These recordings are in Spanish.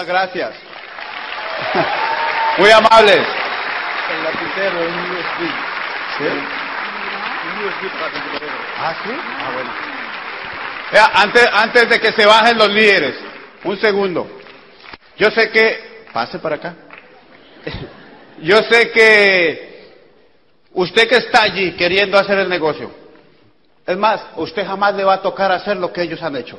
Muchas gracias. Muy amables. El lapicero, un USB. ¿Sí? Un USB para. Ah, sí. Ah, bueno. Vea, antes, antes de que se bajen los líderes, un segundo. Yo sé que, pase para acá. Yo sé que usted que está allí queriendo hacer el negocio, es más, usted jamás le va a tocar hacer lo que ellos han hecho.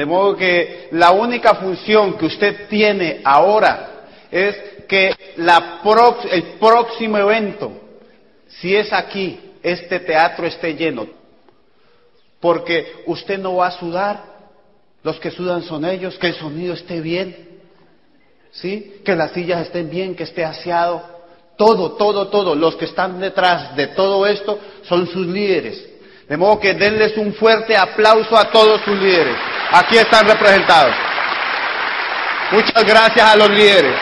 De modo que la única función que usted tiene ahora es que el próximo evento, si es aquí, este teatro esté lleno. Porque usted no va a sudar, los que sudan son ellos, que el sonido esté bien, ¿sí? Que las sillas estén bien, que esté aseado. Todo, todo, todo. Los que están detrás de todo esto son sus líderes. De modo que denles un fuerte aplauso a todos sus líderes. Aquí están representados. Muchas gracias a los líderes.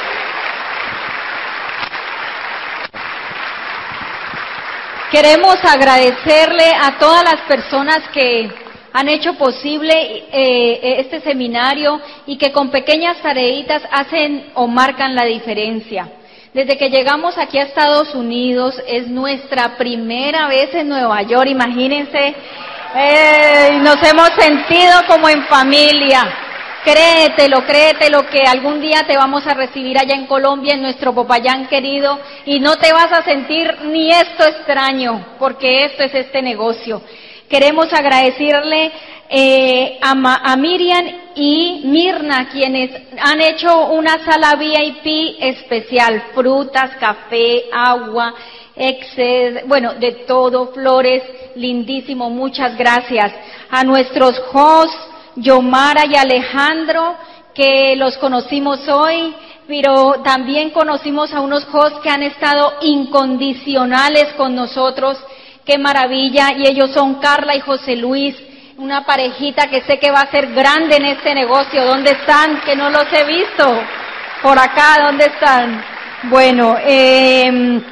Queremos agradecerle a todas las personas que han hecho posible eh, este seminario y que con pequeñas tareitas hacen o marcan la diferencia. Desde que llegamos aquí a Estados Unidos es nuestra primera vez en Nueva York, imagínense, eh, nos hemos sentido como en familia. Créetelo, créetelo que algún día te vamos a recibir allá en Colombia, en nuestro Popayán querido, y no te vas a sentir ni esto extraño, porque esto es este negocio. Queremos agradecerle eh, a, Ma- a Miriam y Mirna, quienes han hecho una sala VIP especial, frutas, café, agua, exced, bueno, de todo, flores, lindísimo, muchas gracias. A nuestros hosts, Yomara y Alejandro, que los conocimos hoy, pero también conocimos a unos hosts que han estado incondicionales con nosotros. Qué maravilla. Y ellos son Carla y José Luis, una parejita que sé que va a ser grande en este negocio. ¿Dónde están? Que no los he visto. Por acá, ¿dónde están? Bueno, eh,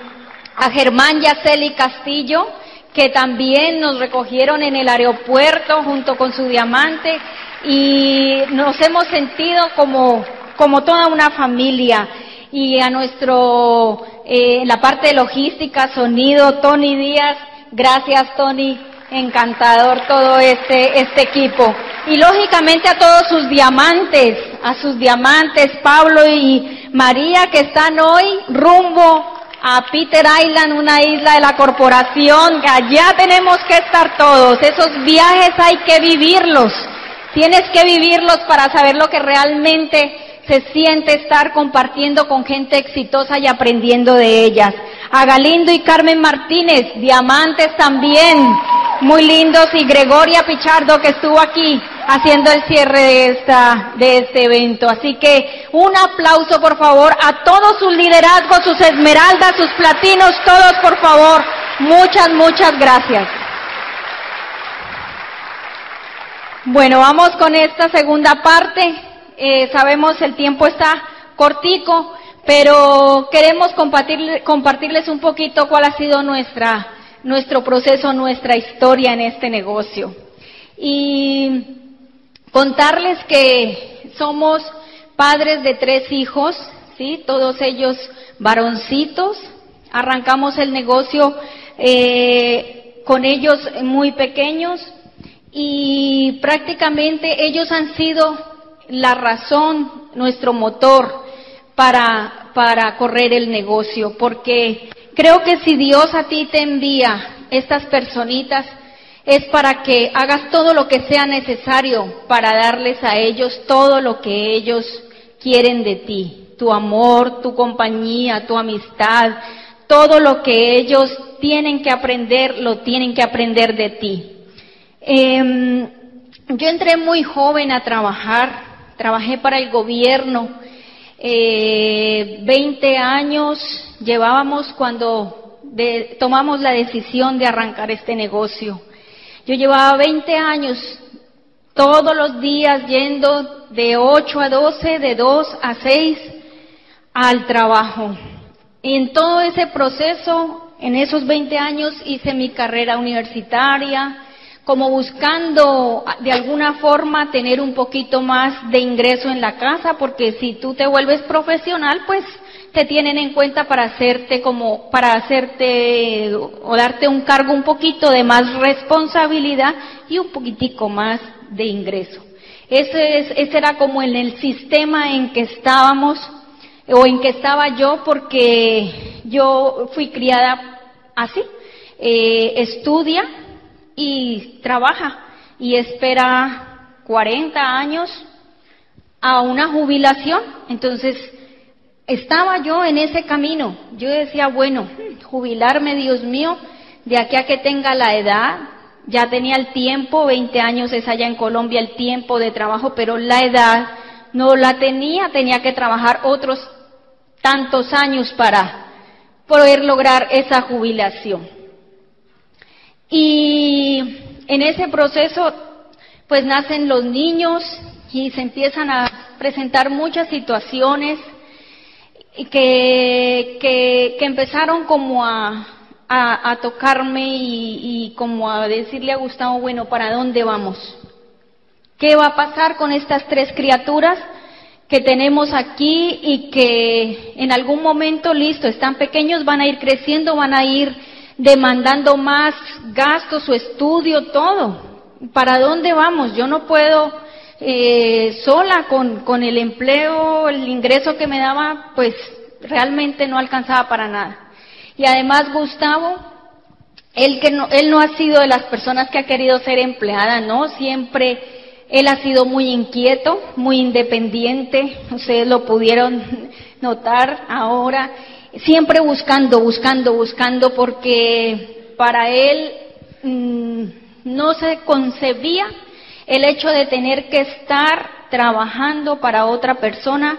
a Germán Yaceli Castillo, que también nos recogieron en el aeropuerto junto con su diamante y nos hemos sentido como, como toda una familia. Y a nuestro, eh, la parte de logística, sonido, Tony Díaz, gracias Tony, encantador todo este, este equipo. Y lógicamente a todos sus diamantes, a sus diamantes, Pablo y María, que están hoy rumbo a Peter Island, una isla de la corporación, allá tenemos que estar todos. Esos viajes hay que vivirlos. Tienes que vivirlos para saber lo que realmente se siente estar compartiendo con gente exitosa y aprendiendo de ellas. A Galindo y Carmen Martínez, diamantes también, muy lindos, y Gregoria Pichardo que estuvo aquí haciendo el cierre de esta, de este evento. Así que un aplauso por favor a todos sus liderazgos, sus esmeraldas, sus platinos, todos por favor. Muchas, muchas gracias. Bueno, vamos con esta segunda parte. Eh, sabemos el tiempo está cortico, pero queremos compartir- compartirles un poquito cuál ha sido nuestra, nuestro proceso, nuestra historia en este negocio. Y contarles que somos padres de tres hijos, ¿sí? Todos ellos varoncitos. Arrancamos el negocio eh, con ellos muy pequeños y prácticamente ellos han sido la razón, nuestro motor para, para correr el negocio, porque creo que si Dios a ti te envía estas personitas, es para que hagas todo lo que sea necesario para darles a ellos todo lo que ellos quieren de ti, tu amor, tu compañía, tu amistad, todo lo que ellos tienen que aprender, lo tienen que aprender de ti. Em, yo entré muy joven a trabajar, trabajé para el gobierno, eh, 20 años llevábamos cuando tomamos la decisión de arrancar este negocio. Yo llevaba 20 años todos los días yendo de 8 a 12, de 2 a 6 al trabajo. En todo ese proceso, en esos 20 años, hice mi carrera universitaria, como buscando de alguna forma tener un poquito más de ingreso en la casa, porque si tú te vuelves profesional, pues te tienen en cuenta para hacerte como, para hacerte o darte un cargo un poquito de más responsabilidad y un poquitico más de ingreso. Ese, es, ese era como en el sistema en que estábamos o en que estaba yo porque yo fui criada así. Eh, estudia y trabaja y espera 40 años a una jubilación. Entonces, estaba yo en ese camino. Yo decía, bueno, jubilarme, Dios mío, de aquí a que tenga la edad, ya tenía el tiempo, 20 años es allá en Colombia el tiempo de trabajo, pero la edad no la tenía, tenía que trabajar otros tantos años para poder lograr esa jubilación. Y en ese proceso, pues nacen los niños y se empiezan a presentar muchas situaciones que, que, empezaron como a, a, tocarme y, y, como a decirle a Gustavo, bueno, ¿para dónde vamos? ¿Qué va a pasar con estas tres criaturas que tenemos aquí y que en algún momento, listo, están pequeños, van a ir creciendo, van a ir demandando más gastos, su estudio, todo? ¿Para dónde vamos? Yo no puedo eh, sola con, con el empleo, el ingreso que me daba, pues realmente no alcanzaba para nada. Y además Gustavo, él, que no, él no ha sido de las personas que ha querido ser empleada, ¿no? Siempre él ha sido muy inquieto, muy independiente, ustedes lo pudieron notar ahora, siempre buscando, buscando, buscando, porque para él mmm, no se concebía el hecho de tener que estar trabajando para otra persona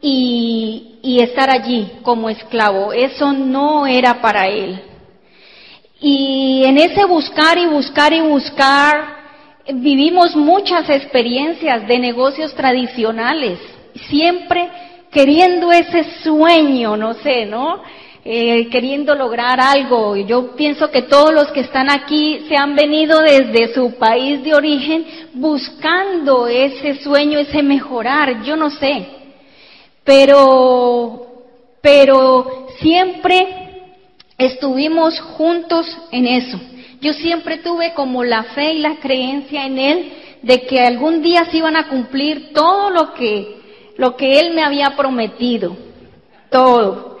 y estar allí como esclavo. Eso no era para él. Y en ese buscar y buscar y buscar, vivimos muchas experiencias de negocios tradicionales, siempre queriendo ese sueño, no sé, ¿no? Eh, queriendo lograr algo. Yo pienso que todos los que están aquí se han venido desde su país de origen buscando ese sueño, ese mejorar, yo no sé pero, pero siempre estuvimos juntos en eso. Yo siempre tuve como la fe y la creencia en Él de que algún día se iban a cumplir todo lo que, lo que Él me había prometido. Todo.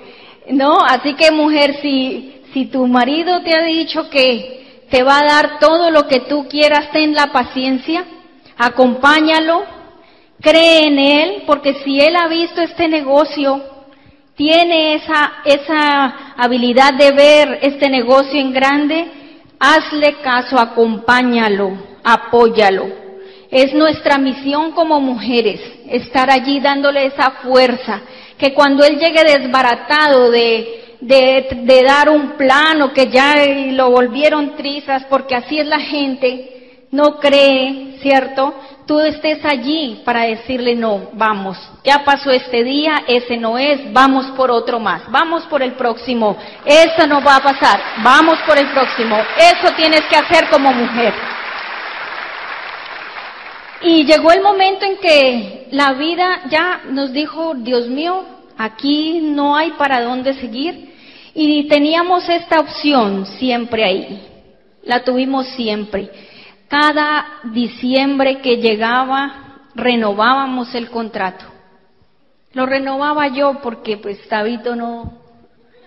¿No? Así que mujer, si, si tu marido te ha dicho que te va a dar todo lo que tú quieras, ten la paciencia, acompáñalo, cree en Él, porque si Él ha visto este negocio, tiene esa, esa habilidad de ver este negocio en grande, hazle caso, acompáñalo, apóyalo. Es nuestra misión como mujeres, estar allí dándole esa fuerza, que cuando Él llegue desbaratado de, de, de dar un plano que ya lo volvieron trizas, porque así es la gente, no cree, ¿cierto? tú estés allí para decirle no, vamos, ya pasó este día, ese no es, vamos por otro más, vamos por el próximo, eso no va a pasar, vamos por el próximo, eso tienes que hacer como mujer. Y llegó el momento en que la vida ya nos dijo, Dios mío, aquí no hay para dónde seguir y teníamos esta opción siempre ahí, la tuvimos siempre cada diciembre que llegaba renovábamos el contrato. Lo renovaba yo porque pues Tabito no,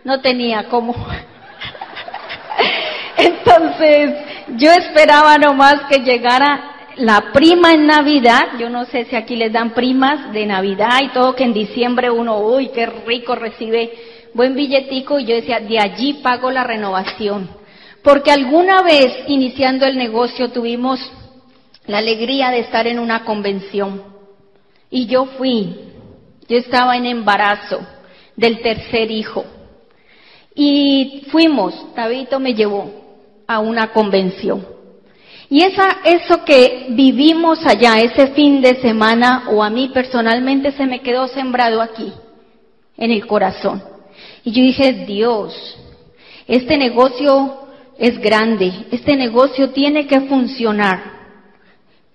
no tenía cómo. Entonces yo esperaba nomás que llegara la prima en Navidad, yo no sé si aquí les dan primas de Navidad y todo, que en diciembre uno, uy, qué rico recibe buen billetico y yo decía, de allí pago la renovación. Porque alguna vez, iniciando el negocio, tuvimos la alegría de estar en una convención. Y yo fui, yo estaba en embarazo del tercer hijo. Y fuimos, Tabito me llevó a una convención. Y esa, eso que vivimos allá, ese fin de semana, o a mí personalmente se me quedó sembrado aquí, en el corazón. Y yo dije, Dios, este negocio es grande, este negocio tiene que funcionar,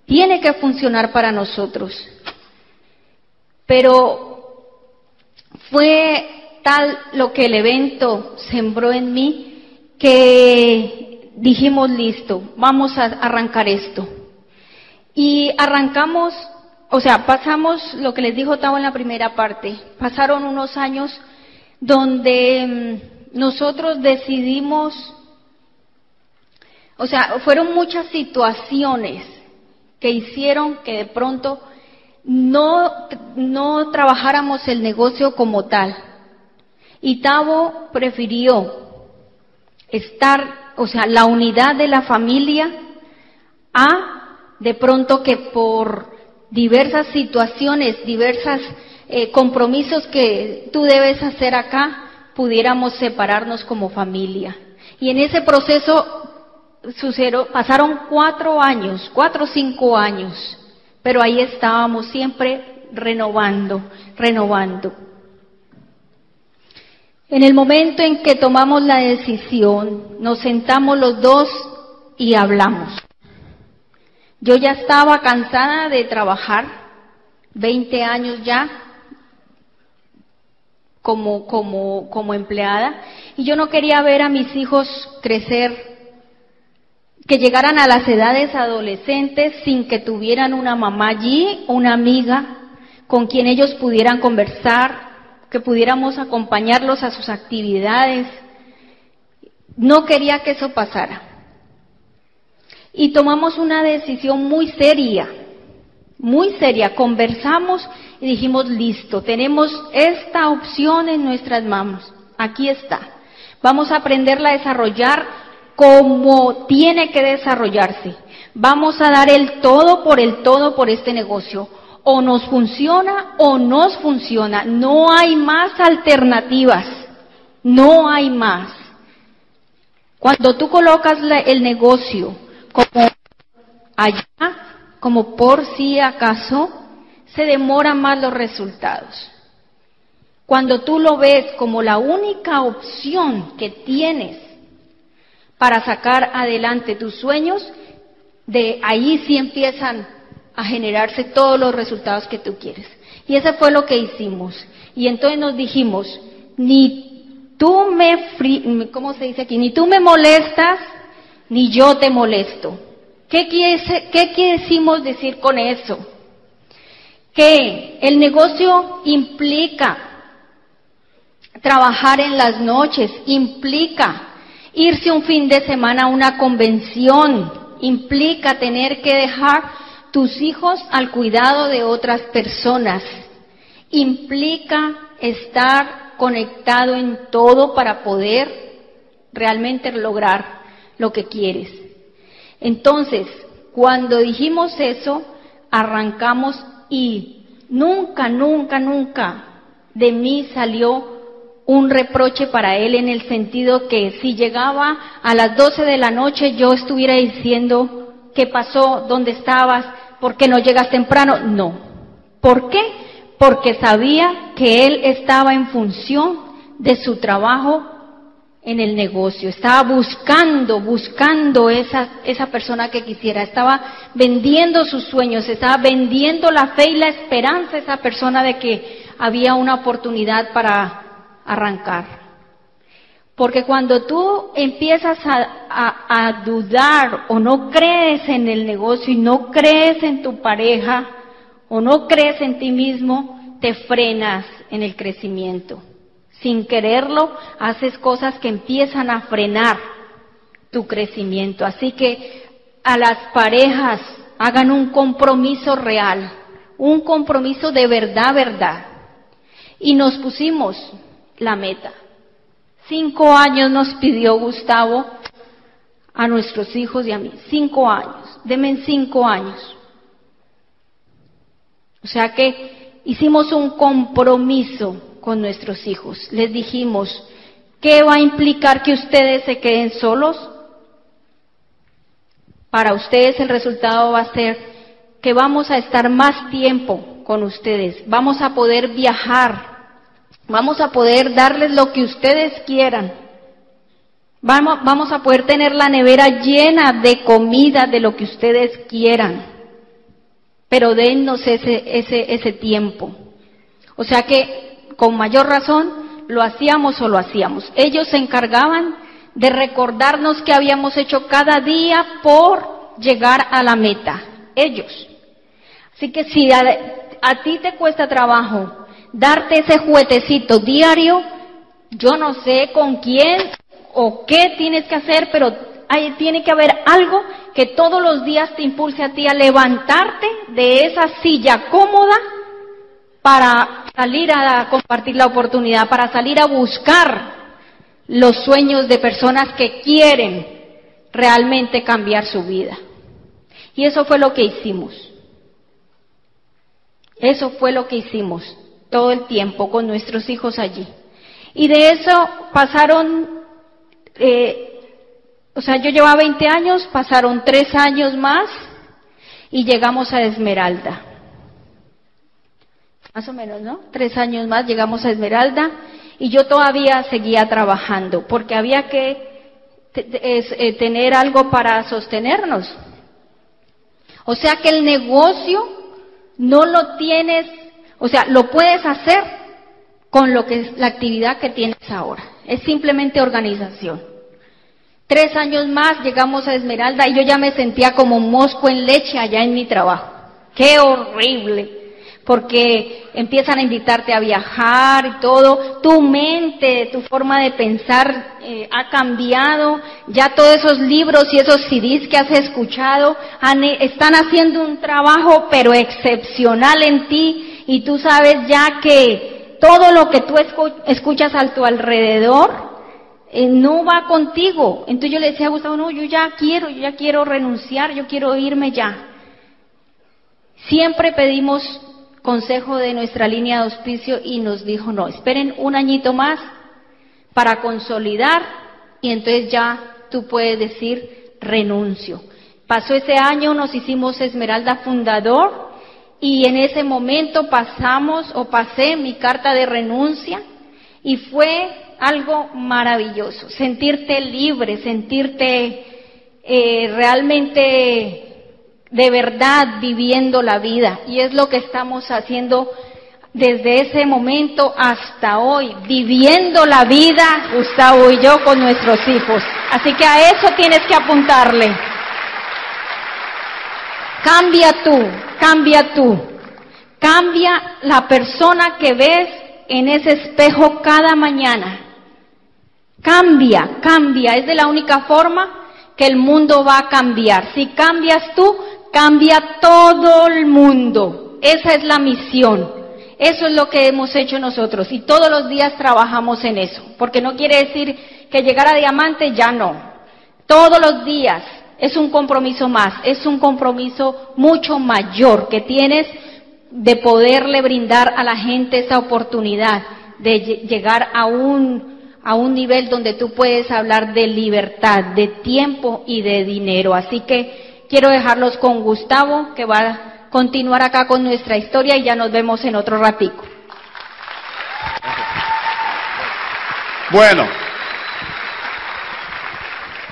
tiene que funcionar para nosotros. Pero fue tal lo que el evento sembró en mí que dijimos, listo, vamos a arrancar esto. Y arrancamos, o sea, pasamos lo que les dijo Tavo en la primera parte, pasaron unos años donde mm, nosotros decidimos, o sea, fueron muchas situaciones que hicieron que de pronto no, no trabajáramos el negocio como tal. Y Tavo prefirió estar, o sea, la unidad de la familia a de pronto que por diversas situaciones, diversas eh, compromisos que tú debes hacer acá, pudiéramos separarnos como familia. Y en ese proceso pasaron cuatro años, cuatro o cinco años, pero ahí estábamos siempre renovando, renovando. En el momento en que tomamos la decisión, nos sentamos los dos y hablamos. Yo ya estaba cansada de trabajar, 20 años ya, como, como, como empleada y yo no quería ver a mis hijos crecer, que llegaran a las edades adolescentes sin que tuvieran una mamá allí, una amiga con quien ellos pudieran conversar, que pudiéramos acompañarlos a sus actividades. No quería que eso pasara. Y tomamos una decisión muy seria, muy seria. Conversamos y dijimos, listo, tenemos esta opción en nuestras manos. Aquí está. Vamos a aprenderla a desarrollar como tiene que desarrollarse. Vamos a dar el todo por el todo por este negocio. O nos funciona o nos funciona. No hay más alternativas. No hay más. Cuando tú colocas el negocio como allá, como por si acaso, se demoran más los resultados. Cuando tú lo ves como la única opción que tienes para sacar adelante tus sueños, de ahí sí empiezan a generarse todos los resultados que tú quieres. Y eso fue lo que hicimos. Y entonces nos dijimos, ni tú me, ¿cómo se dice aquí? Ni tú me molestas, ni yo te molesto. ¿Qué, qué quisimos decir con eso? que el negocio implica trabajar en las noches, implica irse un fin de semana a una convención, implica tener que dejar tus hijos al cuidado de otras personas, implica estar conectado en todo para poder realmente lograr lo que quieres. Entonces, cuando dijimos eso, arrancamos y nunca, nunca, nunca de mí salió un reproche para él en el sentido que si llegaba a las 12 de la noche yo estuviera diciendo, ¿qué pasó? ¿Dónde estabas? ¿Por qué no llegas temprano? No. ¿Por qué? Porque sabía que él estaba en función de su trabajo en el negocio, estaba buscando, buscando esa, esa persona que quisiera, estaba vendiendo sus sueños, estaba vendiendo la fe y la esperanza a esa persona de que había una oportunidad para arrancar. Porque cuando tú empiezas a, dudar o no crees en el negocio y no crees en tu pareja o no crees en ti mismo, te frenas en el crecimiento sin quererlo, haces cosas que empiezan a frenar tu crecimiento. Así que a las parejas hagan un compromiso real, un compromiso de verdad, verdad. Y nos pusimos la meta. Cinco años nos pidió Gustavo a nuestros hijos y a mí. Cinco años. Deme cinco años. O sea que hicimos un compromiso con nuestros hijos. Les dijimos, ¿qué va a implicar que ustedes se queden solos? Para ustedes el resultado va a ser que vamos a estar más tiempo con ustedes, vamos a poder viajar, vamos a poder darles lo que ustedes quieran, Vamos, vamos a poder tener la nevera llena de comida, de lo que ustedes quieran. Pero dennos ese, ese, ese tiempo. O sea que, con mayor razón, lo hacíamos o lo hacíamos. Ellos se encargaban de recordarnos que habíamos hecho cada día por llegar a la meta. Ellos. Así que si a, a ti te cuesta trabajo darte ese juguetecito diario, yo no sé con quién o qué tienes que hacer, pero hay, tiene que haber algo que todos los días te impulse a ti a levantarte de esa silla cómoda para salir a compartir la oportunidad, para salir a buscar los sueños de personas que quieren realmente cambiar su vida. Y eso fue lo que hicimos. Eso fue lo que hicimos todo el tiempo con nuestros hijos allí. Y de eso pasaron, eh, o sea, yo llevaba 20 años, pasaron tres años más y llegamos a Esmeralda. Más o menos, ¿no? Tres años más llegamos a Esmeralda y yo todavía seguía trabajando porque había que eh, tener algo para sostenernos. O sea que el negocio no lo tienes, o sea, lo puedes hacer, con lo que es la actividad que tienes ahora. Es simplemente organización. Tres años más llegamos a Esmeralda y yo ya me sentía como un mosco en leche allá en mi trabajo. ¡Qué horrible! Porque empiezan a invitarte a viajar y todo. Tu mente, tu forma de pensar eh, ha cambiado. Ya todos esos libros y esos CDs que has escuchado están haciendo un trabajo pero excepcional en ti y tú sabes ya que todo lo que tú escuchas a tu alrededor eh, no va contigo. Entonces yo le decía a Gustavo, no, yo ya quiero, yo ya quiero renunciar, yo quiero irme ya. Siempre pedimos consejo de nuestra línea de auspicio y nos dijo, no, esperen un añito más para consolidar y entonces ya tú puedes decir renuncio. Pasó ese año, nos hicimos Esmeralda Fundador y en ese momento pasamos o pasé mi carta de renuncia y fue algo maravilloso, sentirte libre, sentirte eh, realmente de verdad viviendo la vida. Y es lo que estamos haciendo desde ese momento hasta hoy, viviendo la vida, Gustavo y yo, con nuestros hijos. Así que a eso tienes que apuntarle. Cambia tú, cambia tú. Cambia la persona que ves en ese espejo cada mañana. Cambia, cambia. Es de la única forma que el mundo va a cambiar. Si cambias tú, cambia todo el mundo. Esa es la misión. Eso es lo que hemos hecho nosotros y todos los días trabajamos en eso. Porque no quiere decir que llegar a diamante ya no. Todos los días es un compromiso más, es un compromiso mucho mayor que tienes de poderle brindar a la gente esa oportunidad de llegar a un, a un nivel donde tú puedes hablar de libertad, de tiempo y de dinero. Así que quiero dejarlos con Gustavo, que va a continuar acá con nuestra historia y ya nos vemos en otro ratico. Bueno,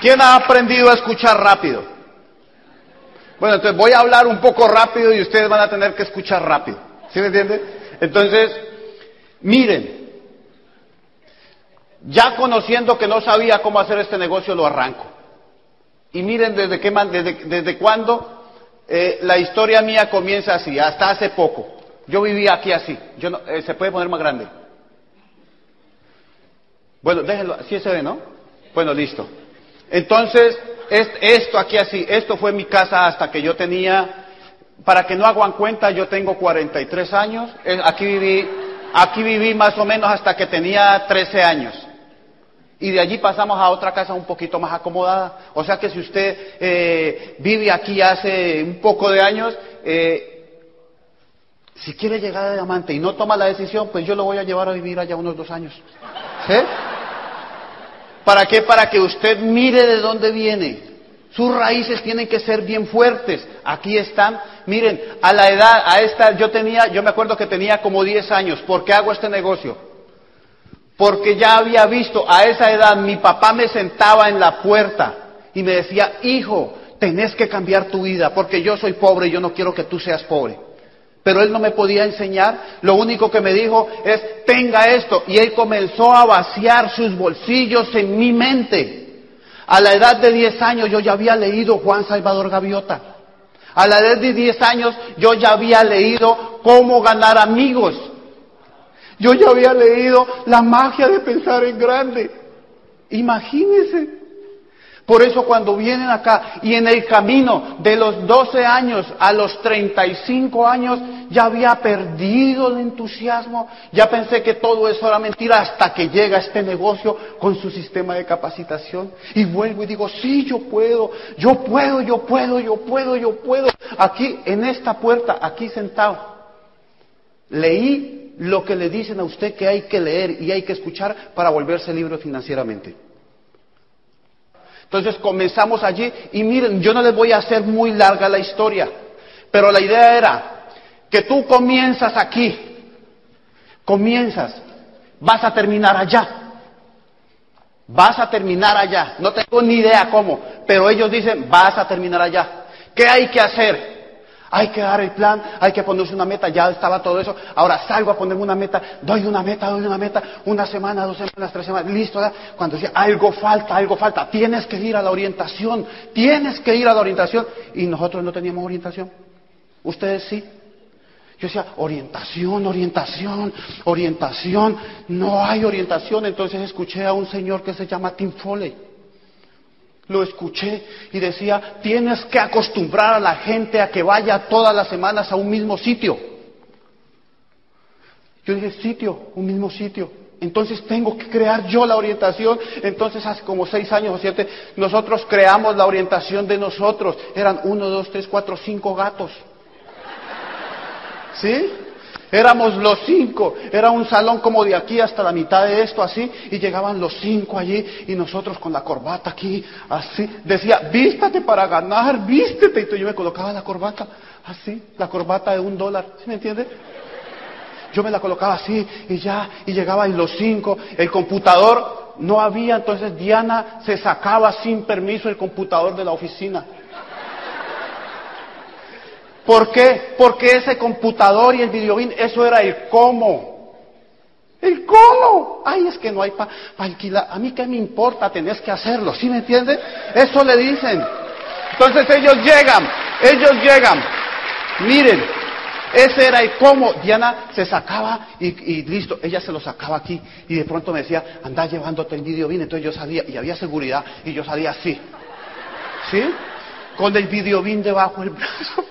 ¿Quién ha aprendido a escuchar rápido? Bueno, entonces voy a hablar un poco rápido y ustedes van a tener que escuchar rápido. ¿Sí me entienden? Entonces, miren, ya conociendo que no sabía cómo hacer este negocio, lo arranco. Y miren desde, qué, desde, desde cuándo eh, la historia mía comienza así, hasta hace poco. Yo vivía aquí así. Yo no, eh, ¿Se puede poner más grande? Bueno, déjenlo, así se ve, ¿no? Bueno, listo. Entonces, esto aquí así, esto fue mi casa hasta que yo tenía, para que no hagan cuenta, yo tengo 43 años, aquí viví, aquí viví más o menos hasta que tenía 13 años. Y de allí pasamos a otra casa un poquito más acomodada. O sea que si usted eh, vive aquí hace un poco de años, eh, si quiere llegar a diamante y no toma la decisión, pues yo lo voy a llevar a vivir allá unos dos años. ¿Sí? ¿Para qué? Para que usted mire de dónde viene. Sus raíces tienen que ser bien fuertes. Aquí están. Miren, a la edad, a esta, yo tenía, yo me acuerdo que tenía como 10 años. ¿Por qué hago este negocio? Porque ya había visto, a esa edad mi papá me sentaba en la puerta y me decía, hijo, tenés que cambiar tu vida porque yo soy pobre y yo no quiero que tú seas pobre. Pero él no me podía enseñar, lo único que me dijo es, tenga esto. Y él comenzó a vaciar sus bolsillos en mi mente. A la edad de 10 años yo ya había leído Juan Salvador Gaviota. A la edad de 10 años yo ya había leído Cómo ganar amigos. Yo ya había leído La magia de pensar en grande. Imagínense. Por eso cuando vienen acá y en el camino de los 12 años a los 35 años ya había perdido el entusiasmo, ya pensé que todo eso era mentira hasta que llega este negocio con su sistema de capacitación y vuelvo y digo, sí, yo puedo, yo puedo, yo puedo, yo puedo, yo puedo. Aquí, en esta puerta, aquí sentado, leí lo que le dicen a usted que hay que leer y hay que escuchar para volverse libre financieramente. Entonces comenzamos allí y miren, yo no les voy a hacer muy larga la historia, pero la idea era que tú comienzas aquí, comienzas, vas a terminar allá, vas a terminar allá, no tengo ni idea cómo, pero ellos dicen, vas a terminar allá. ¿Qué hay que hacer? Hay que dar el plan, hay que ponerse una meta, ya estaba todo eso. Ahora salgo a ponerme una meta, doy una meta, doy una meta, una semana, dos semanas, tres semanas, listo. Cuando decía, algo falta, algo falta, tienes que ir a la orientación, tienes que ir a la orientación. Y nosotros no teníamos orientación. Ustedes sí. Yo decía, orientación, orientación, orientación. No hay orientación. Entonces escuché a un señor que se llama Tim Foley. Lo escuché y decía, tienes que acostumbrar a la gente a que vaya todas las semanas a un mismo sitio. Yo dije, sitio, un mismo sitio. Entonces tengo que crear yo la orientación. Entonces hace como seis años o siete, nosotros creamos la orientación de nosotros. Eran uno, dos, tres, cuatro, cinco gatos. ¿Sí? Éramos los cinco, era un salón como de aquí hasta la mitad de esto, así, y llegaban los cinco allí, y nosotros con la corbata aquí, así, decía, vístate para ganar, vístete, y yo me colocaba la corbata, así, la corbata de un dólar, ¿sí me entiende? Yo me la colocaba así, y ya, y llegaban los cinco, el computador no había, entonces Diana se sacaba sin permiso el computador de la oficina. ¿Por qué? Porque ese computador y el videobin, eso era el cómo. El cómo. Ay, es que no hay para alquilar. A mí qué me importa, tenés que hacerlo. ¿Sí me entiende? Eso le dicen. Entonces ellos llegan, ellos llegan. Miren, ese era el cómo. Diana se sacaba y, listo, ella se lo sacaba aquí. Y de pronto me decía, anda llevándote el videobin. Entonces yo salía y había seguridad y yo salía así. ¿Sí? Con el videobin debajo del brazo.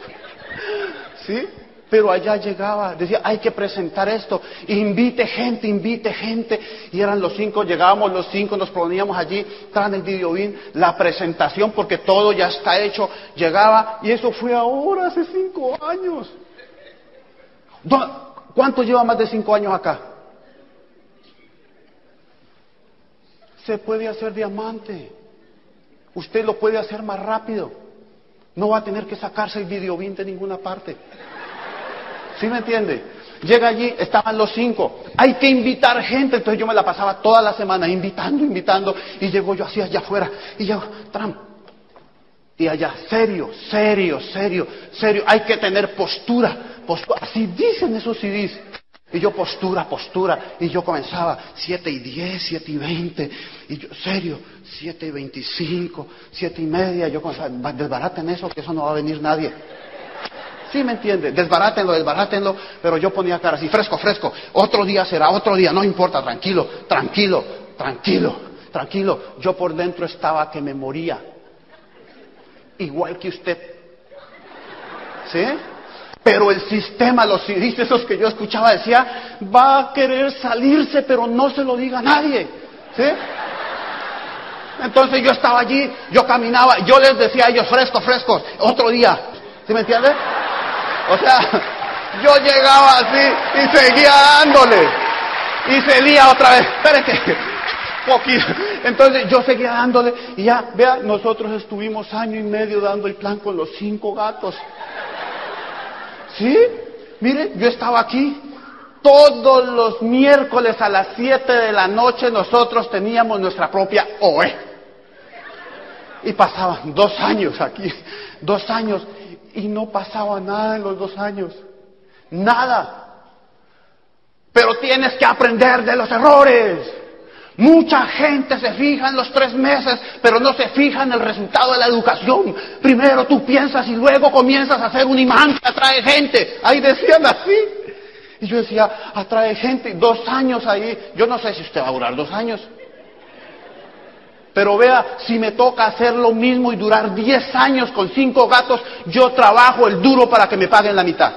¿Sí? Pero allá llegaba, decía, hay que presentar esto, invite gente, invite gente. Y eran los cinco, llegábamos los cinco, nos poníamos allí, tras el videobin, la presentación, porque todo ya está hecho. Llegaba, y eso fue ahora, hace cinco años. ¿Cuánto lleva más de cinco años acá? Se puede hacer diamante. Usted lo puede hacer más rápido. No va a tener que sacarse el videobin de ninguna parte. ¿Sí me entiende? Llega allí, estaban los cinco. Hay que invitar gente. Entonces yo me la pasaba toda la semana invitando, invitando. Y llego yo así allá afuera. Y yo, Trump. Y allá, serio, serio, serio, serio. Hay que tener postura. postura. Así dicen esos CDs. Y yo postura, postura. Y yo comenzaba siete y diez, siete y veinte. Y yo, serio, siete y veinticinco, siete y media. Yo comenzaba, desbaraten eso, que eso no va a venir nadie. ¿Sí me entiende? Desbarátenlo, desbarátenlo. Pero yo ponía cara así, fresco, fresco. Otro día será, otro día, no importa, tranquilo, tranquilo, tranquilo, tranquilo. Yo por dentro estaba que me moría. Igual que usted. ¿Sí? Pero el sistema, los esos que yo escuchaba decía, va a querer salirse, pero no se lo diga a nadie. ¿Sí? Entonces yo estaba allí, yo caminaba, yo les decía a ellos, frescos, frescos, otro día. ¿Sí me entiende? O sea, yo llegaba así y seguía dándole. Y se otra vez. Espérate. Poquito. Entonces yo seguía dándole y ya, vea, nosotros estuvimos año y medio dando el plan con los cinco gatos. ¿Sí? Mire, yo estaba aquí Todos los miércoles a las 7 de la noche nosotros teníamos nuestra propia OE. Y pasaban dos años aquí, dos años, y no pasaba nada en los dos años. Nada. Pero tienes que aprender de los errores. Mucha gente se fija en los tres meses, pero no se fija en el resultado de la educación. Primero tú piensas y luego comienzas a hacer un imán que atrae gente. Ahí decían así. Y yo decía, atrae gente, dos años ahí. Yo no sé si usted va a durar dos años. Pero vea, si me toca hacer lo mismo y durar diez años con cinco gatos, yo trabajo el duro para que me paguen la mitad.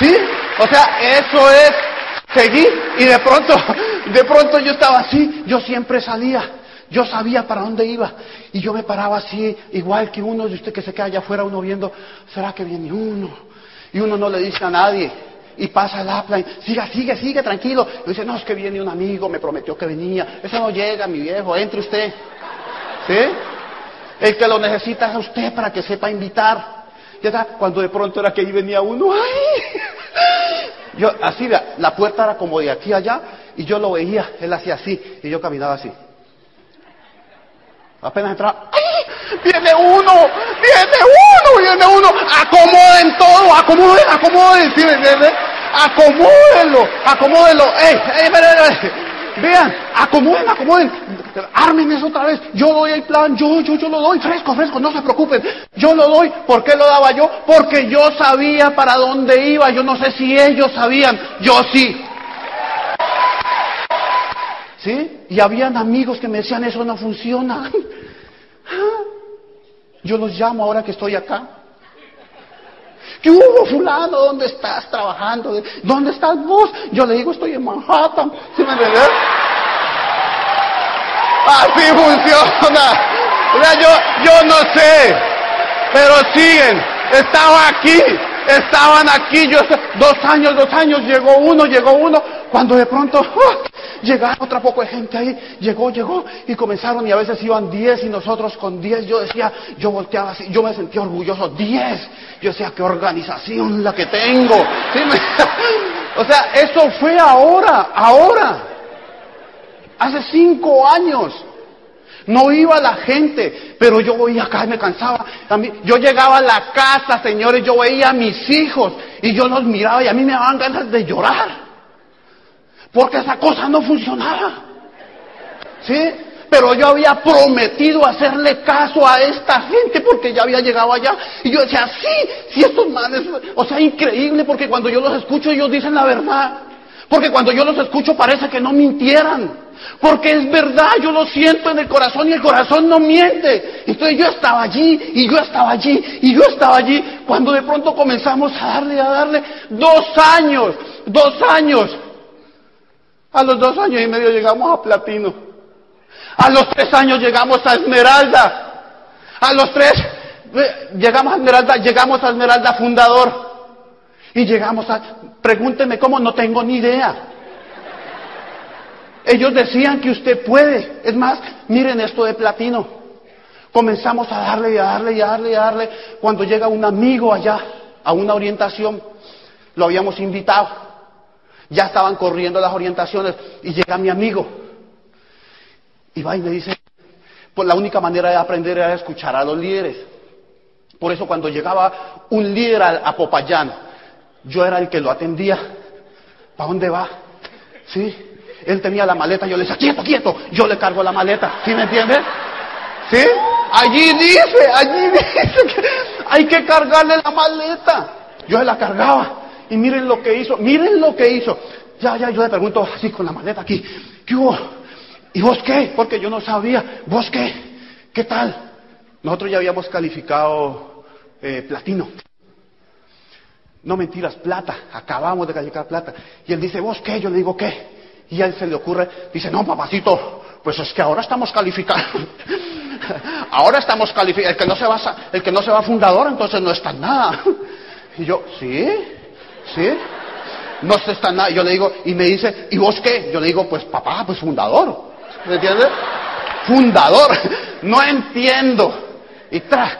¿Sí? O sea, eso es seguir y de pronto, de pronto yo estaba así, yo siempre salía, yo sabía para dónde iba y yo me paraba así, igual que uno de usted que se queda allá afuera, uno viendo, ¿será que viene uno? Y uno no le dice a nadie y pasa el upline, siga, sigue, sigue, tranquilo. Y dice, no, es que viene un amigo, me prometió que venía. Eso no llega, mi viejo, entre usted. ¿Sí? El que lo necesita es a usted para que sepa invitar. Ya está, cuando de pronto era que ahí venía uno, ¡ay! Yo, así, la puerta era como de aquí a allá, y yo lo veía, él hacía así, y yo caminaba así. Apenas entraba, ¡ay! ¡Viene uno! ¡Viene uno! ¡Viene uno! ¡Acomoden todo! ¡Acomoden! ¡Acomoden! ¿Sí? ¡Acomódenlo! ¡Acomódenlo! ¡Ey! ¡Ey! Vean, acomoden, acomoden, armen eso otra vez. Yo doy el plan, yo, yo, yo lo doy, fresco, fresco, no se preocupen. Yo lo doy, ¿por qué lo daba yo? Porque yo sabía para dónde iba. Yo no sé si ellos sabían, yo sí. ¿Sí? Y habían amigos que me decían, eso no funciona. Yo los llamo ahora que estoy acá. ¿Qué hubo, fulano? ¿Dónde estás trabajando? ¿Dónde estás vos? Yo le digo, estoy en Manhattan. ¿Sí me entiendes? Así funciona. yo, yo no sé, pero siguen. Estaba aquí, estaban aquí. Yo, dos años, dos años, llegó uno, llegó uno. Cuando de pronto, ¡ah! Llegaba otra poco de gente ahí, llegó, llegó, y comenzaron, y a veces iban diez y nosotros con diez, yo decía, yo volteaba así, yo me sentía orgulloso, diez, yo decía, qué organización la que tengo. o sea, eso fue ahora, ahora, hace cinco años. No iba la gente, pero yo voy acá y me cansaba. yo llegaba a la casa, señores, yo veía a mis hijos y yo los miraba y a mí me daban ganas de llorar. Porque esa cosa no funcionaba. ¿Sí? Pero yo había prometido hacerle caso a esta gente porque ya había llegado allá. Y yo decía, sí, sí, estos manes, o sea, increíble porque cuando yo los escucho ellos dicen la verdad. Porque cuando yo los escucho parece que no mintieran. Porque es verdad, yo lo siento en el corazón y el corazón no miente. Entonces yo estaba allí y yo estaba allí y yo estaba allí. Cuando de pronto comenzamos a darle, a darle dos años, dos años. A los dos años y medio llegamos a platino. A los tres años llegamos a esmeralda. A los tres llegamos a esmeralda, llegamos a esmeralda fundador. Y llegamos a, pregúnteme cómo, no tengo ni idea. Ellos decían que usted puede. Es más, miren esto de platino. Comenzamos a darle y a darle y a darle y a darle. Cuando llega un amigo allá a una orientación, lo habíamos invitado. Ya estaban corriendo las orientaciones y llega mi amigo. Y va y me dice, pues la única manera de aprender era escuchar a los líderes. Por eso cuando llegaba un líder a, Popayán, yo era el que lo atendía. ¿Para dónde va? ¿Sí? Él tenía la maleta, yo le decía, quieto, quieto, yo le cargo la maleta. ¿Sí me entiendes? ¿Sí? Allí dice, allí dice que hay que cargarle la maleta. Yo se la cargaba. Y miren lo que hizo, miren lo que hizo. Ya, ya, yo le pregunto así con la maleta aquí, ¿qué hubo? ¿Y vos qué? Porque yo no sabía, ¿vos qué? ¿Qué tal? Nosotros ya habíamos calificado eh, platino. No mentiras, plata. Acabamos de calificar plata. Y él dice, ¿vos qué? Yo le digo, ¿qué? Y a él se le ocurre, dice, no, papacito, pues es que ahora estamos calificados. ahora estamos calificados. El que no se va, el que no se va fundador, entonces no está en nada. y yo, ¿sí? ¿Sí? No se está nada. Yo le digo, y me dice, ¿y vos qué? Yo le digo, pues papá, pues fundador. ¿Me entiendes? Fundador. No entiendo. Y tras,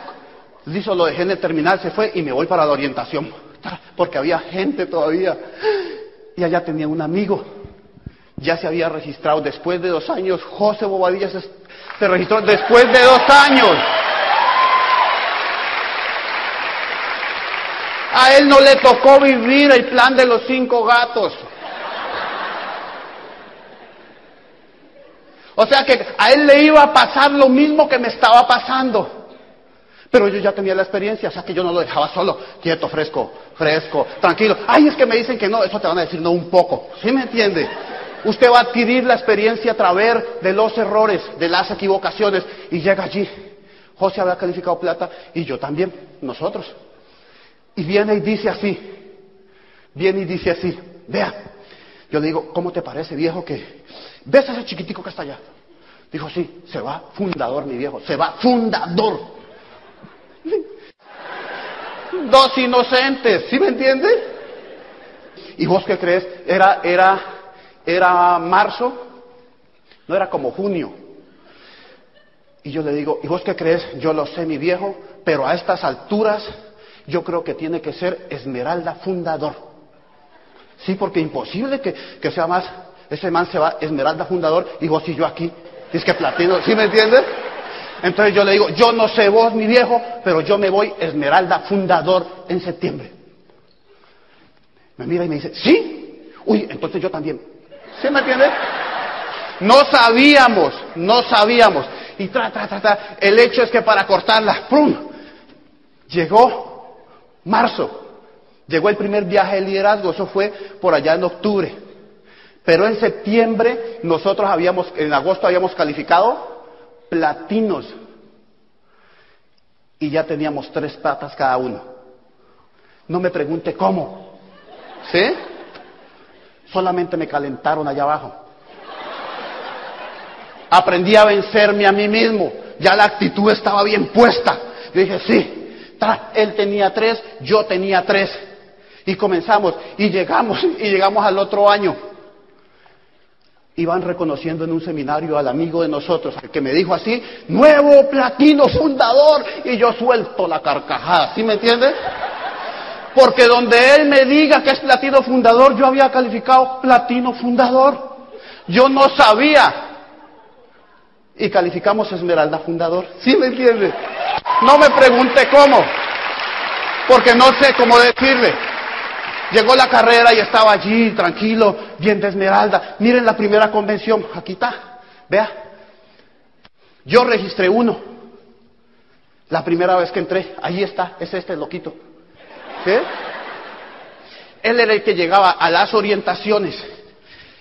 hizo lo dejé en el terminal, se fue y me voy para la orientación. porque había gente todavía. Y allá tenía un amigo. Ya se había registrado después de dos años. José Bobadilla se, registró después de dos años. A él no le tocó vivir el plan de los cinco gatos. O sea que a él le iba a pasar lo mismo que me estaba pasando. Pero yo ya tenía la experiencia, o sea que yo no lo dejaba solo, quieto, fresco, fresco, tranquilo. Ay, es que me dicen que no, eso te van a decir no un poco. ¿Sí me entiende? Usted va a adquirir la experiencia a través de los errores, de las equivocaciones, y llega allí. José había calificado plata y yo también, nosotros. Y viene y dice así, viene y dice así, vea, yo le digo, ¿cómo te parece viejo que ves a ese chiquitico que está allá? Dijo, sí, se va fundador mi viejo, se va fundador. Dos inocentes, ¿sí me entiende? ¿Y vos qué crees? Era, era, era marzo, no era como junio. Y yo le digo, ¿y vos qué crees? Yo lo sé, mi viejo, pero a estas alturas yo creo que tiene que ser Esmeralda fundador. Sí, porque imposible que, que sea más, ese man se va Esmeralda fundador y vos y yo aquí. Es que platino, ¿sí me entiendes? Entonces yo le digo, yo no sé vos, mi viejo, pero yo me voy Esmeralda fundador en septiembre. Me mira y me dice, ¿sí? Uy, entonces yo también. ¿Sí me entiendes? No sabíamos, no sabíamos. Y tra, tra, tra, tra. El hecho es que para cortarla, ¡pum! Llegó marzo. Llegó el primer viaje de liderazgo, eso fue por allá en octubre. Pero en septiembre nosotros habíamos, en agosto habíamos calificado platinos. Y ya teníamos tres patas cada uno. No me pregunte cómo. ¿Sí? Solamente me calentaron allá abajo. Aprendí a vencerme a mí mismo. Ya la actitud estaba bien puesta. Yo dije, sí, él tenía tres, yo tenía tres. Y comenzamos y llegamos y llegamos al otro año. Iban reconociendo en un seminario al amigo de nosotros, al que me dijo así, nuevo platino fundador, y yo suelto la carcajada, ¿sí me entiendes? Porque donde él me diga que es platino fundador, yo había calificado platino fundador. Yo no sabía. Y calificamos esmeralda fundador, ¿sí me entiende? No me pregunte cómo, porque no sé cómo decirle. Llegó la carrera y estaba allí, tranquilo, bien de esmeralda. Miren la primera convención, aquí está, vea. Yo registré uno. La primera vez que entré, ahí está, es este loquito. Él era el que llegaba a las orientaciones.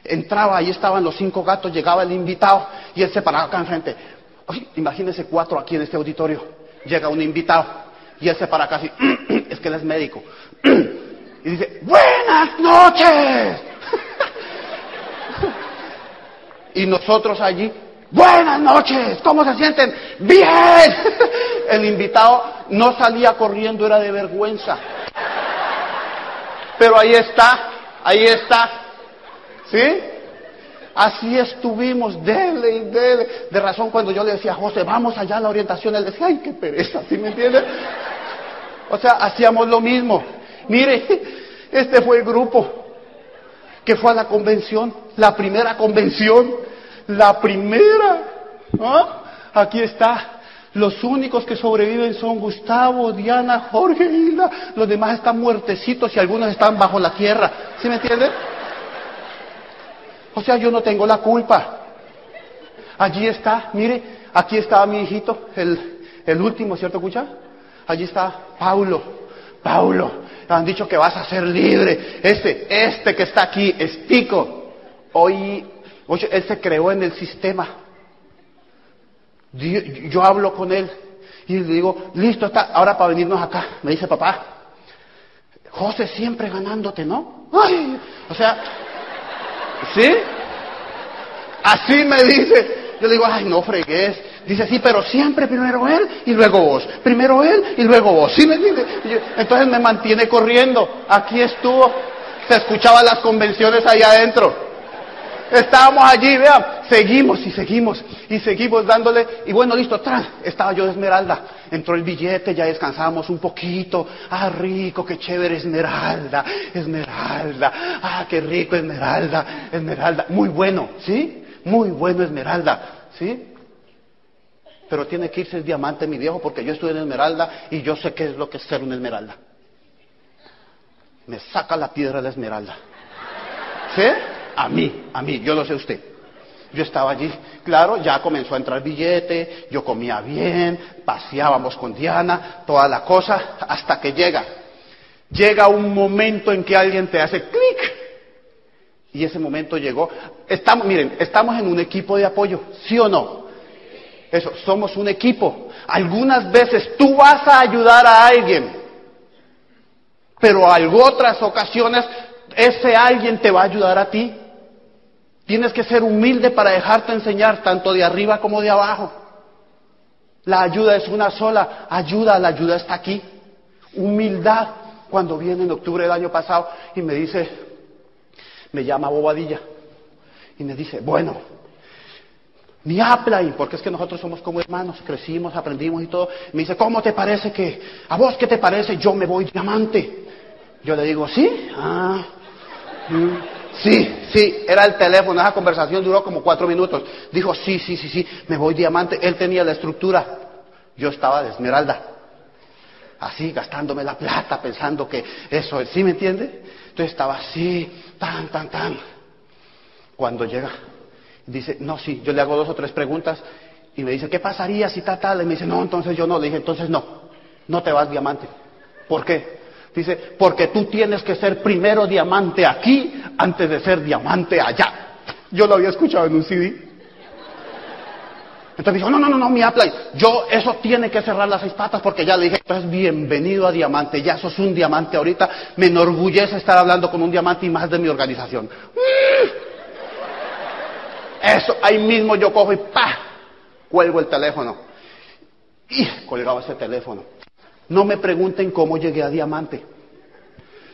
Entraba, ahí estaban los cinco gatos, llegaba el invitado y él se paraba acá enfrente. Oye, imagínense cuatro aquí en este auditorio. Llega un invitado y él se para acá así. es que él es médico. Y dice, buenas noches. y nosotros allí, buenas noches, ¿cómo se sienten? Bien. El invitado no salía corriendo, era de vergüenza. Pero ahí está, ahí está. ¿Sí? Así estuvimos, dele y dele. De razón, cuando yo le decía a José, vamos allá a la orientación, él decía, ay, qué pereza, ¿sí me entiendes? O sea, hacíamos lo mismo. Mire, este fue el grupo que fue a la convención, la primera convención, la primera. ¿Ah? Aquí está. Los únicos que sobreviven son Gustavo, Diana, Jorge, Hilda. Los demás están muertecitos y algunos están bajo la tierra. ¿Sí me entienden? O sea, yo no tengo la culpa. Allí está, mire, aquí estaba mi hijito, el, el último, ¿cierto, escucha? Allí está Paulo. Paulo, han dicho que vas a ser libre. Este, este que está aquí, es Tico. Hoy, él se creó en el sistema. Yo, yo hablo con él y le digo, listo, está, ahora para venirnos acá. Me dice, papá, José siempre ganándote, ¿no? Ay, o sea, ¿sí? Así me dice. Yo le digo, ay, no fregues. Dice, sí, pero siempre primero él y luego vos. Primero él y luego vos. ¿Sí me entiendes? Entonces me mantiene corriendo. Aquí estuvo. Se escuchaba las convenciones ahí adentro. Estábamos allí, vean, seguimos y seguimos y seguimos dándole. Y bueno, listo, tras, estaba yo de Esmeralda. entró el billete, ya descansamos un poquito. Ah, rico, qué chévere, Esmeralda, Esmeralda. Ah, qué rico, Esmeralda, Esmeralda. Muy bueno, ¿sí? Muy bueno, Esmeralda, ¿sí? Pero tiene que irse el diamante, mi viejo, porque yo estuve en Esmeralda y yo sé qué es lo que es ser una Esmeralda. Me saca la piedra la Esmeralda. ¿Sí? A mí, a mí, yo lo sé usted. Yo estaba allí, claro, ya comenzó a entrar billete, yo comía bien, paseábamos con Diana, toda la cosa, hasta que llega. Llega un momento en que alguien te hace clic. Y ese momento llegó. Estamos, miren, estamos en un equipo de apoyo, ¿sí o no? Eso, somos un equipo. Algunas veces tú vas a ayudar a alguien, pero en otras ocasiones ese alguien te va a ayudar a ti. Tienes que ser humilde para dejarte enseñar tanto de arriba como de abajo. La ayuda es una sola, ayuda, la ayuda está aquí. Humildad, cuando viene en octubre del año pasado y me dice, me llama Bobadilla y me dice, bueno, ni ahí, porque es que nosotros somos como hermanos, crecimos, aprendimos y todo. Me dice, ¿cómo te parece que, a vos qué te parece? Yo me voy diamante. Yo le digo, ¿sí? Ah, mm, sí, sí, era el teléfono, esa conversación duró como cuatro minutos. Dijo, sí, sí, sí, sí, me voy diamante. Él tenía la estructura, yo estaba de esmeralda. Así, gastándome la plata, pensando que eso, ¿sí me entiende? Entonces estaba así, tan, tan, tan. Cuando llega, dice, no, sí, yo le hago dos o tres preguntas y me dice, ¿qué pasaría si tal, tal? Y me dice, no, entonces yo no. Le dije, entonces no, no te vas diamante. ¿Por qué? Dice, porque tú tienes que ser primero diamante aquí antes de ser diamante allá. Yo lo había escuchado en un CD. Entonces dijo, no, no, no, no, mi Apple, yo eso tiene que cerrar las seis patas porque ya le dije, entonces bienvenido a diamante, ya sos un diamante ahorita, me enorgullece estar hablando con un diamante y más de mi organización. Eso, ahí mismo yo cojo y pa, cuelgo el teléfono. Y colgaba ese teléfono. No me pregunten cómo llegué a diamante,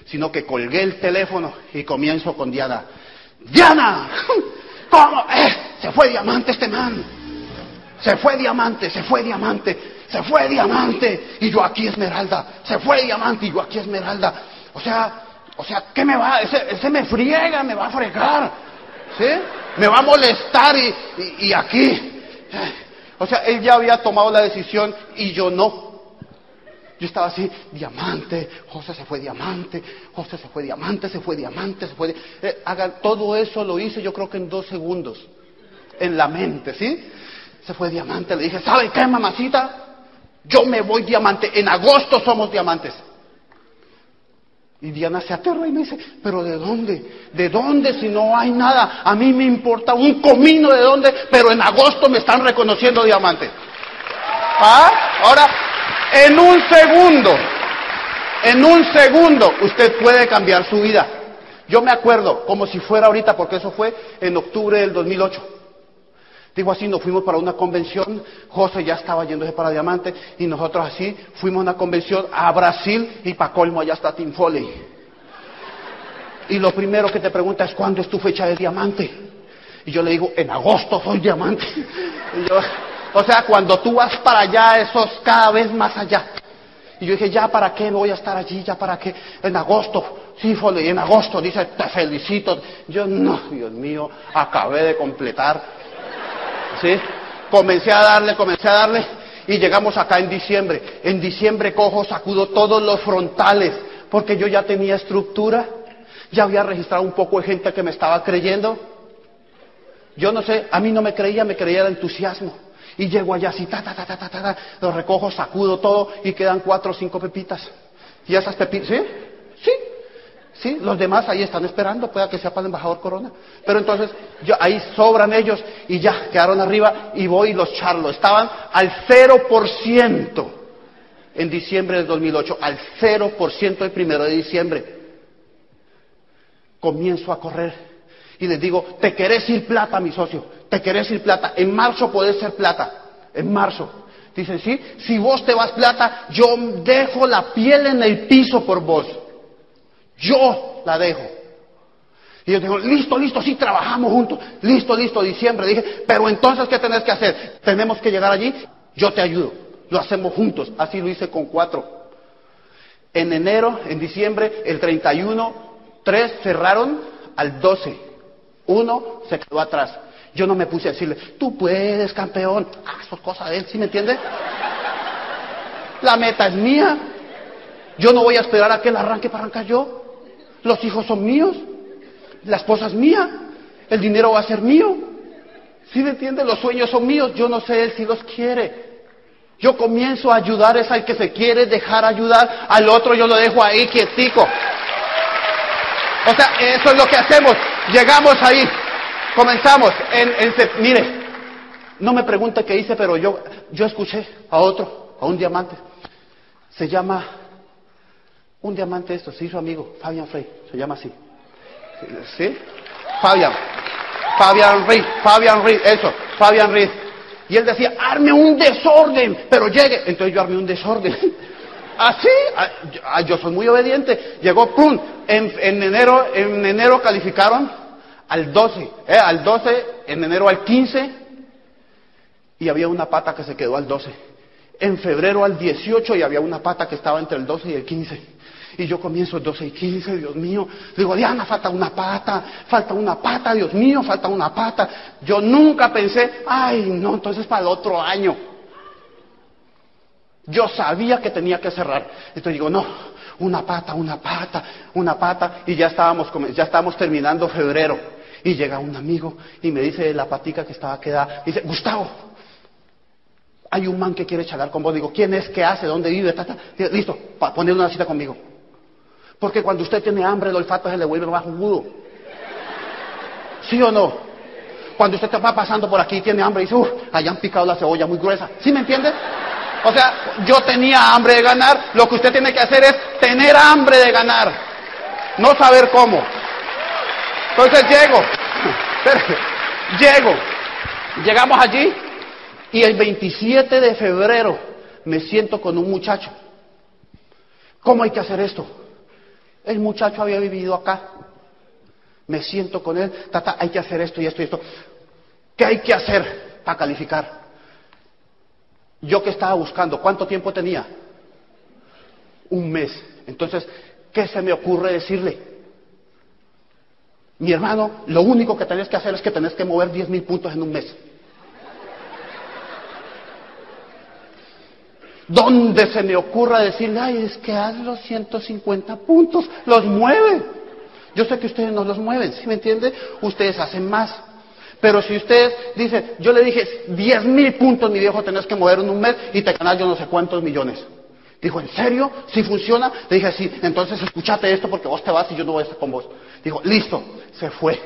sino que colgué el teléfono y comienzo con Diana. Diana, ¿cómo? Eh, se fue diamante este man. Se fue diamante, se fue diamante, se fue diamante. Y yo aquí esmeralda. Se fue diamante y yo aquí esmeralda. O sea, o sea, ¿qué me va? Ese, ese me friega, me va a fregar. ¿Sí? Me va a molestar y, y, y aquí. O sea, él ya había tomado la decisión y yo no. Yo estaba así, diamante, José se fue diamante, José se fue diamante, se fue diamante, se fue. Eh, haga, todo eso lo hice yo creo que en dos segundos, en la mente, ¿sí? Se fue diamante, le dije, ¿sabe qué, mamacita? Yo me voy diamante, en agosto somos diamantes. Y Diana se aterra y me dice, pero ¿de dónde? ¿De dónde si no hay nada? A mí me importa un comino de dónde, pero en agosto me están reconociendo diamante. ¿Ah? Ahora, en un segundo, en un segundo, usted puede cambiar su vida. Yo me acuerdo, como si fuera ahorita, porque eso fue en octubre del 2008. Digo así, nos fuimos para una convención, José ya estaba yéndose para Diamante, y nosotros así fuimos a una convención a Brasil y para colmo allá está Tim Foley. Y lo primero que te pregunta es, ¿cuándo es tu fecha de diamante? Y yo le digo, en agosto soy diamante. Y yo, o sea, cuando tú vas para allá, eso es cada vez más allá. Y yo dije, ¿ya para qué voy a estar allí? ¿Ya para qué? En agosto. Sí, Foley, en agosto. Dice, te felicito. Yo, no, Dios mío, acabé de completar ¿sí? Comencé a darle, comencé a darle y llegamos acá en diciembre. En diciembre cojo, sacudo todos los frontales porque yo ya tenía estructura, ya había registrado un poco de gente que me estaba creyendo. Yo no sé, a mí no me creía, me creía el entusiasmo. Y llego allá así, ta, ta, ta, ta, ta, ta, lo recojo, sacudo todo y quedan cuatro o cinco pepitas. Y esas pepitas, ¿sí? Sí, Sí, los demás ahí están esperando, pueda que sea para el embajador Corona. Pero entonces, yo, ahí sobran ellos y ya quedaron arriba y voy y los charlo. Estaban al 0% en diciembre del 2008, al 0% el primero de diciembre. Comienzo a correr y les digo, te querés ir plata, mi socio, te querés ir plata. En marzo podés ser plata, en marzo. Dicen, sí, si vos te vas plata, yo dejo la piel en el piso por vos. Yo la dejo. Y yo digo, listo, listo, sí, trabajamos juntos. Listo, listo, diciembre. Dije, pero entonces, ¿qué tenés que hacer? Tenemos que llegar allí. Yo te ayudo. lo hacemos juntos. Así lo hice con cuatro. En enero, en diciembre, el 31, tres cerraron al 12. Uno se quedó atrás. Yo no me puse a decirle, tú puedes, campeón. Ah, eso es cosa de él, ¿sí me entiende? La meta es mía. Yo no voy a esperar a que él arranque para arrancar yo. Los hijos son míos. La esposa es mía. El dinero va a ser mío. ¿Sí me entiende? Los sueños son míos. Yo no sé él si los quiere. Yo comienzo a ayudar es al que se quiere dejar ayudar. Al otro yo lo dejo ahí quietico. O sea, eso es lo que hacemos. Llegamos ahí. Comenzamos. En, en, mire, no me pregunte qué hice, pero yo, yo escuché a otro, a un diamante. Se llama, un diamante esto, se hizo amigo, Fabian Frey, se llama así. ¿Sí? Fabian. Fabian Reed, Fabian Reed, eso, Fabian Reed. Y él decía, arme un desorden, pero llegue. Entonces yo armé un desorden. Así, ah, yo soy muy obediente. Llegó, pum, en, en, enero, en enero calificaron al 12, eh, al 12, en enero al 15, y había una pata que se quedó al 12. En febrero al 18 y había una pata que estaba entre el 12 y el 15. Y yo comienzo el 12 y 15, Dios mío. Digo, Diana, falta una pata, falta una pata, Dios mío, falta una pata. Yo nunca pensé, ay, no, entonces para el otro año. Yo sabía que tenía que cerrar. Entonces digo, no, una pata, una pata, una pata. Y ya estábamos, ya estábamos terminando febrero. Y llega un amigo y me dice la patica que estaba quedada, dice, Gustavo, hay un man que quiere charlar con vos. Digo, ¿quién es? ¿Qué hace? ¿Dónde vive? Listo, para poner una cita conmigo. Porque cuando usted tiene hambre, el olfato se le vuelve más jugudo. ¿Sí o no? Cuando usted va pasando por aquí y tiene hambre dice, uff, han picado la cebolla muy gruesa. ¿Sí me entiende? O sea, yo tenía hambre de ganar. Lo que usted tiene que hacer es tener hambre de ganar. No saber cómo. Entonces llego. llego. Llegamos allí y el 27 de febrero me siento con un muchacho. ¿Cómo hay que hacer esto? El muchacho había vivido acá. Me siento con él, tata, hay que hacer esto y esto y esto. ¿Qué hay que hacer para calificar? Yo que estaba buscando, ¿cuánto tiempo tenía? Un mes. Entonces, ¿qué se me ocurre decirle? Mi hermano, lo único que tenés que hacer es que tenés que mover 10 mil puntos en un mes. ¿Dónde se me ocurra decirle, ay, es que haz los 150 puntos, los mueve? Yo sé que ustedes no los mueven, ¿sí me entiende? Ustedes hacen más. Pero si ustedes dicen, yo le dije, 10 mil puntos, mi viejo, tenés que mover en un mes y te ganas yo no sé cuántos millones. Dijo, ¿en serio? ¿Sí funciona? Le dije, sí, entonces escúchate esto porque vos te vas y yo no voy a estar con vos. Dijo, listo, se fue.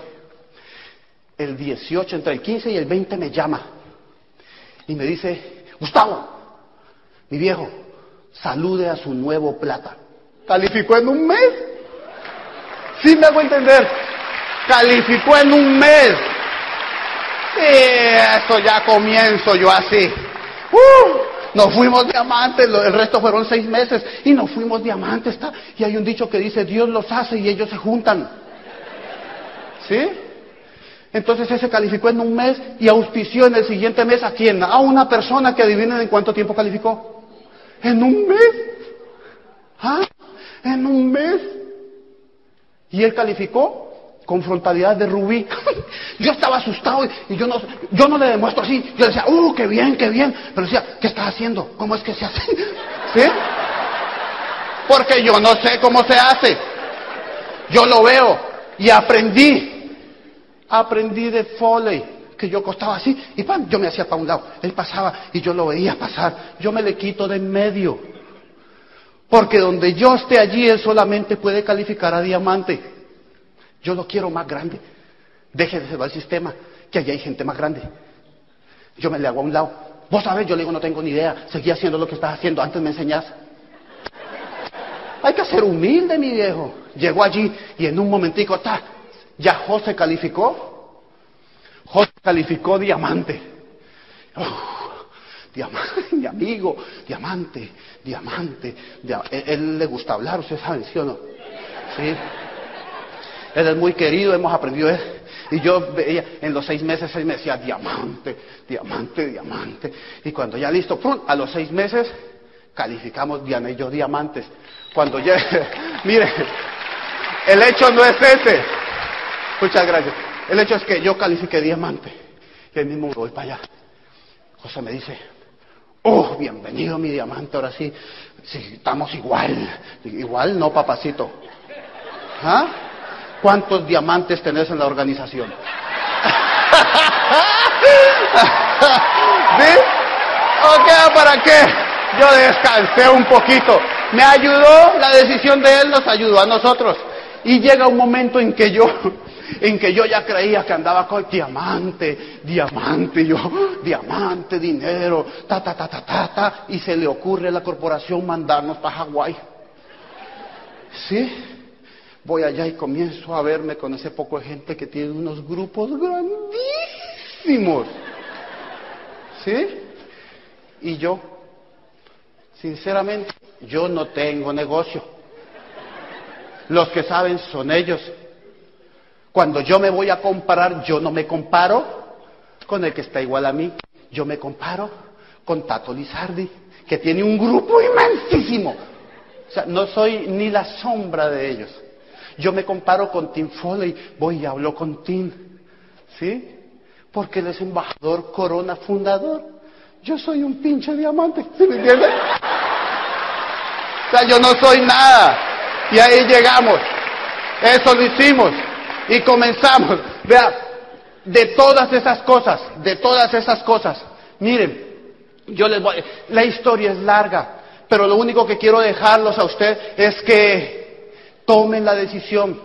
El 18, entre el 15 y el 20 me llama y me dice, Gustavo, mi viejo, salude a su nuevo plata. Calificó en un mes. ¿Sí me hago entender? Calificó en un mes. Eso ya comienzo yo así. ¡Uh! Nos fuimos diamantes, el resto fueron seis meses y nos fuimos diamantes. Y hay un dicho que dice, Dios los hace y ellos se juntan. ¿Sí? Entonces ese calificó en un mes y auspició en el siguiente mes a quién? A una persona que adivinen en cuánto tiempo calificó. En un mes. ¿Ah? En un mes. Y él calificó con frontalidad de rubí. yo estaba asustado y yo no, yo no le demuestro así. Yo decía, ¡uh, qué bien, qué bien! Pero decía, ¿qué estás haciendo? ¿Cómo es que se hace? ¿Sí? Porque yo no sé cómo se hace. Yo lo veo y aprendí. Aprendí de Foley que yo costaba así y pan, yo me hacía para un lado. Él pasaba y yo lo veía pasar. Yo me le quito de en medio. Porque donde yo esté allí, él solamente puede calificar a diamante. Yo lo quiero más grande. Deje de ser el sistema, que allí hay gente más grande. Yo me le hago a un lado. Vos sabés, yo le digo, no tengo ni idea. Seguí haciendo lo que estás haciendo, antes me enseñás. Hay que ser humilde, mi viejo. Llegó allí y en un momentico, ta, ya José calificó. José calificó diamante. diamante, mi amigo, diamante, diamante. él, le gusta hablar, usted sabe, ¿sí o no? Sí. Él es muy querido, hemos aprendido. él. Y yo veía, en los seis meses, él me decía, diamante, diamante, diamante. Y cuando ya listo, a los seis meses, calificamos Diana y yo diamantes. Cuando ya, mire, el hecho no es ese. Muchas gracias. El hecho es que yo califiqué diamante. Y ahí mismo voy para allá. José me dice, oh, bienvenido mi diamante, ahora sí, sí, estamos igual. Igual no, papacito. ¿Ah? ¿Cuántos diamantes tenés en la organización? ¿Sí? ¿O para qué? Yo descansé un poquito. Me ayudó, la decisión de él nos ayudó a nosotros. Y llega un momento en que yo, en que yo ya creía que andaba con diamante, diamante, yo, diamante, dinero, ta, ta, ta, ta, ta, ta, y se le ocurre a la corporación mandarnos para Hawái. ¿Sí? Voy allá y comienzo a verme con ese poco de gente que tiene unos grupos grandísimos. ¿Sí? Y yo, sinceramente, yo no tengo negocio. Los que saben son ellos. Cuando yo me voy a comparar, yo no me comparo con el que está igual a mí. Yo me comparo con Tato Lizardi, que tiene un grupo inmensísimo. O sea, no soy ni la sombra de ellos. Yo me comparo con Tim Foley, voy y hablo con Tim. ¿Sí? Porque él es embajador corona fundador. Yo soy un pinche diamante, ¿sí me entiendes? O sea, yo no soy nada. Y ahí llegamos. Eso lo hicimos. Y comenzamos. Vea, de todas esas cosas, de todas esas cosas. Miren, yo les voy, la historia es larga, pero lo único que quiero dejarlos a usted es que tomen la decisión.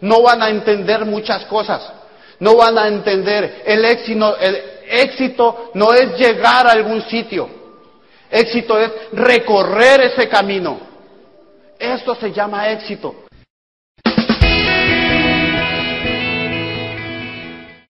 No van a entender muchas cosas. No van a entender. El éxito, el éxito no es llegar a algún sitio. Éxito es recorrer ese camino. Esto se llama éxito.